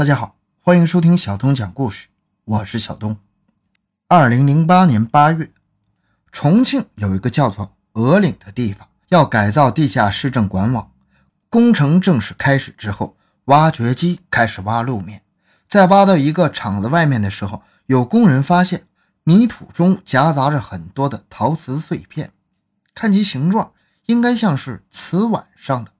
大家好，欢迎收听小东讲故事，我是小东。二零零八年八月，重庆有一个叫做鹅岭的地方，要改造地下市政管网。工程正式开始之后，挖掘机开始挖路面，在挖到一个厂子外面的时候，有工人发现泥土中夹杂着很多的陶瓷碎片，看其形状，应该像是瓷碗上的。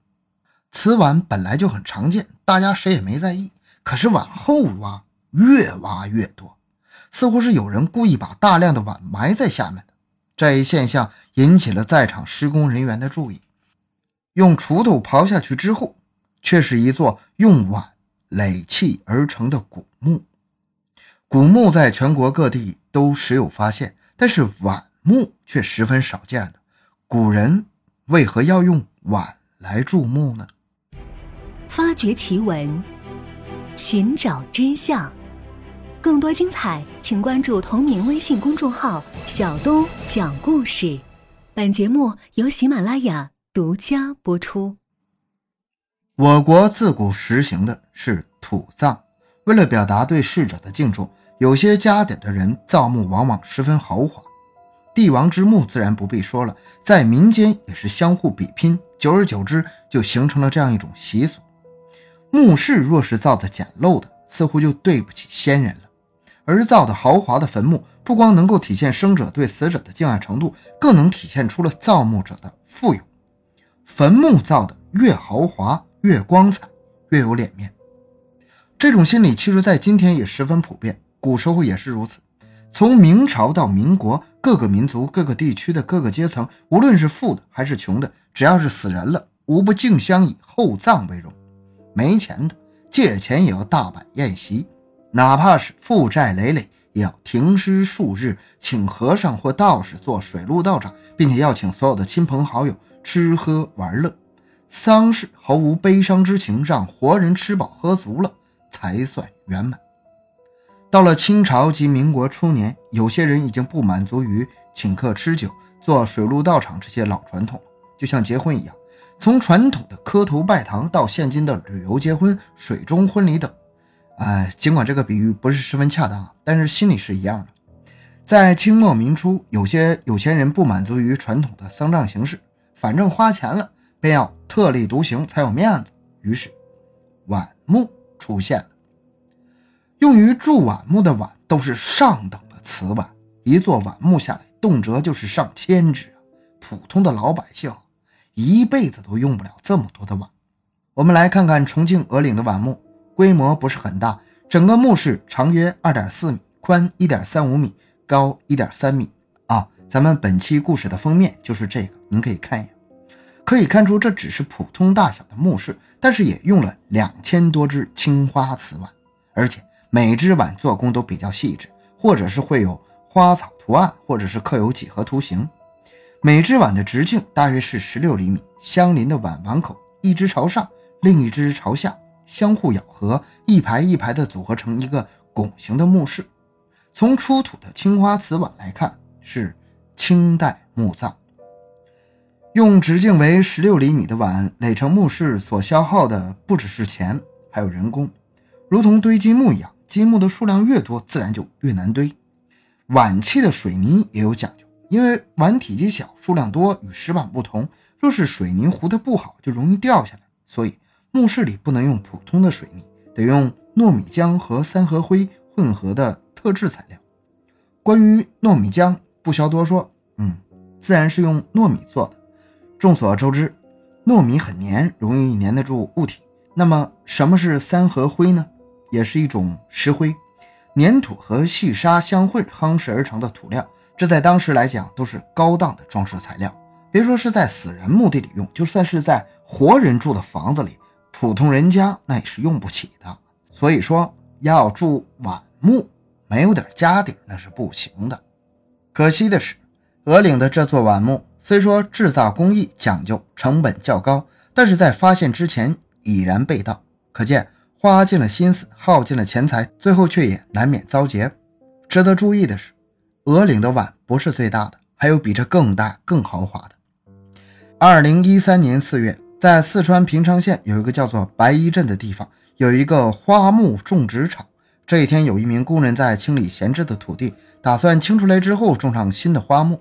瓷碗本来就很常见，大家谁也没在意。可是往后挖，越挖越多，似乎是有人故意把大量的碗埋在下面的。这一现象引起了在场施工人员的注意。用锄头刨下去之后，却是一座用碗垒砌而成的古墓。古墓在全国各地都时有发现，但是碗墓却十分少见的。古人为何要用碗来筑墓呢？发掘奇闻，寻找真相。更多精彩，请关注同名微信公众号“小东讲故事”。本节目由喜马拉雅独家播出。我国自古实行的是土葬，为了表达对逝者的敬重，有些家底的人造墓往往十分豪华。帝王之墓自然不必说了，在民间也是相互比拼，久而久之就形成了这样一种习俗。墓室若是造的简陋的，似乎就对不起先人了；而造的豪华的坟墓，不光能够体现生者对死者的敬爱程度，更能体现出了造墓者的富有。坟墓造的越豪华、越光彩、越有脸面，这种心理其实在今天也十分普遍，古时候也是如此。从明朝到民国，各个民族、各个地区的各个阶层，无论是富的还是穷的，只要是死人了，无不竞相以厚葬为荣。没钱的，借钱也要大摆宴席，哪怕是负债累累，也要停尸数日，请和尚或道士做水陆道长，并且要请所有的亲朋好友吃喝玩乐。丧事毫无悲伤之情，让活人吃饱喝足了才算圆满。到了清朝及民国初年，有些人已经不满足于请客吃酒、做水陆道场这些老传统，就像结婚一样。从传统的磕头拜堂到现今的旅游结婚、水中婚礼等，哎，尽管这个比喻不是十分恰当，但是心理是一样的。在清末民初，有些有钱人不满足于传统的丧葬形式，反正花钱了，便要特立独行才有面子。于是，碗墓出现了。用于铸碗墓的碗都是上等的瓷碗，一座碗墓下来，动辄就是上千只！普通的老百姓。一辈子都用不了这么多的碗。我们来看看重庆鹅岭的碗墓，规模不是很大，整个墓室长约二点四米，宽一点三五米，高一点三米。啊，咱们本期故事的封面就是这个，您可以看一眼。可以看出，这只是普通大小的墓室，但是也用了两千多只青花瓷碗，而且每只碗做工都比较细致，或者是会有花草图案，或者是刻有几何图形。每只碗的直径大约是十六厘米，相邻的碗碗口一只朝上，另一只朝下，相互咬合，一排一排的组合成一个拱形的墓室。从出土的青花瓷碗来看，是清代墓葬。用直径为十六厘米的碗垒成墓室，所消耗的不只是钱，还有人工，如同堆积木一样，积木的数量越多，自然就越难堆。碗器的水泥也有讲究。因为碗体积小、数量多，与石板不同，若是水泥糊的不好，就容易掉下来。所以墓室里不能用普通的水泥，得用糯米浆和三合灰混合的特制材料。关于糯米浆，不消多说，嗯，自然是用糯米做的。众所周知，糯米很粘，容易粘得住物体。那么什么是三合灰呢？也是一种石灰，粘土和细沙相混夯实而成的土料。这在当时来讲都是高档的装饰材料，别说是在死人墓地里用，就算是在活人住的房子里，普通人家那也是用不起的。所以说要住晚墓，没有点家底那是不行的。可惜的是，鹅岭的这座晚墓虽说制造工艺讲究，成本较高，但是在发现之前已然被盗，可见花尽了心思，耗尽了钱财，最后却也难免遭劫。值得注意的是。鹅岭的碗不是最大的，还有比这更大、更豪华的。二零一三年四月，在四川平昌县有一个叫做白衣镇的地方，有一个花木种植场。这一天，有一名工人在清理闲置的土地，打算清出来之后种上新的花木。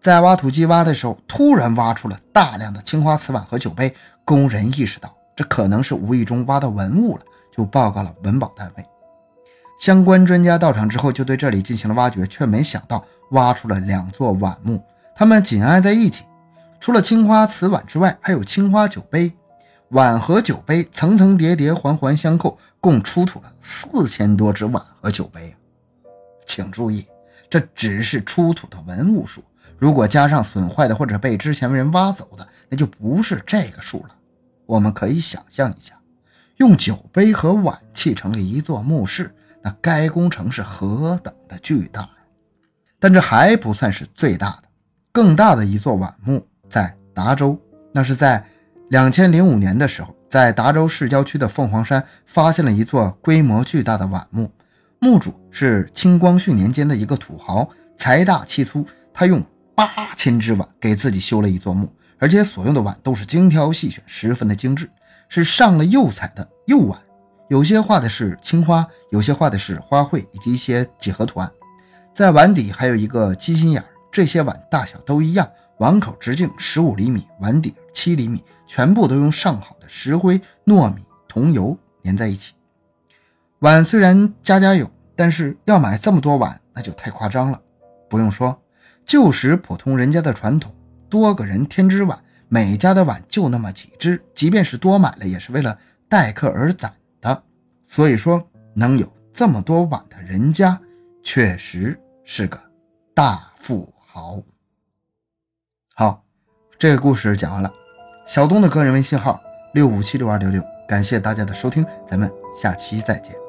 在挖土机挖的时候，突然挖出了大量的青花瓷碗和酒杯。工人意识到这可能是无意中挖到文物了，就报告了文保单位。相关专家到场之后，就对这里进行了挖掘，却没想到挖出了两座碗墓，它们紧挨在一起。除了青花瓷碗之外，还有青花酒杯。碗和酒杯层层叠叠，环环相扣，共出土了四千多只碗和酒杯！请注意，这只是出土的文物数，如果加上损坏的或者被之前人挖走的，那就不是这个数了。我们可以想象一下，用酒杯和碗砌成了一座墓室，那该工程是何等的巨大呀！但这还不算是最大的，更大的一座碗墓在达州，那是在。两千零五年的时候，在达州市郊区的凤凰山发现了一座规模巨大的碗墓，墓主是清光绪年间的一个土豪，财大气粗，他用八千只碗给自己修了一座墓，而且所用的碗都是精挑细选，十分的精致，是上了釉彩的釉碗，有些画的是青花，有些画的是花卉以及一些几何图案，在碗底还有一个鸡心眼儿这些碗大小都一样。碗口直径十五厘米，碗底七厘米，全部都用上好的石灰、糯米、桐油粘在一起。碗虽然家家有，但是要买这么多碗，那就太夸张了。不用说，旧时普通人家的传统，多个人添只碗，每家的碗就那么几只，即便是多买了，也是为了待客而攒。所以说，能有这么多碗的人家，确实是个大富豪。好，这个故事讲完了。小东的个人微信号六五七六二六六，感谢大家的收听，咱们下期再见。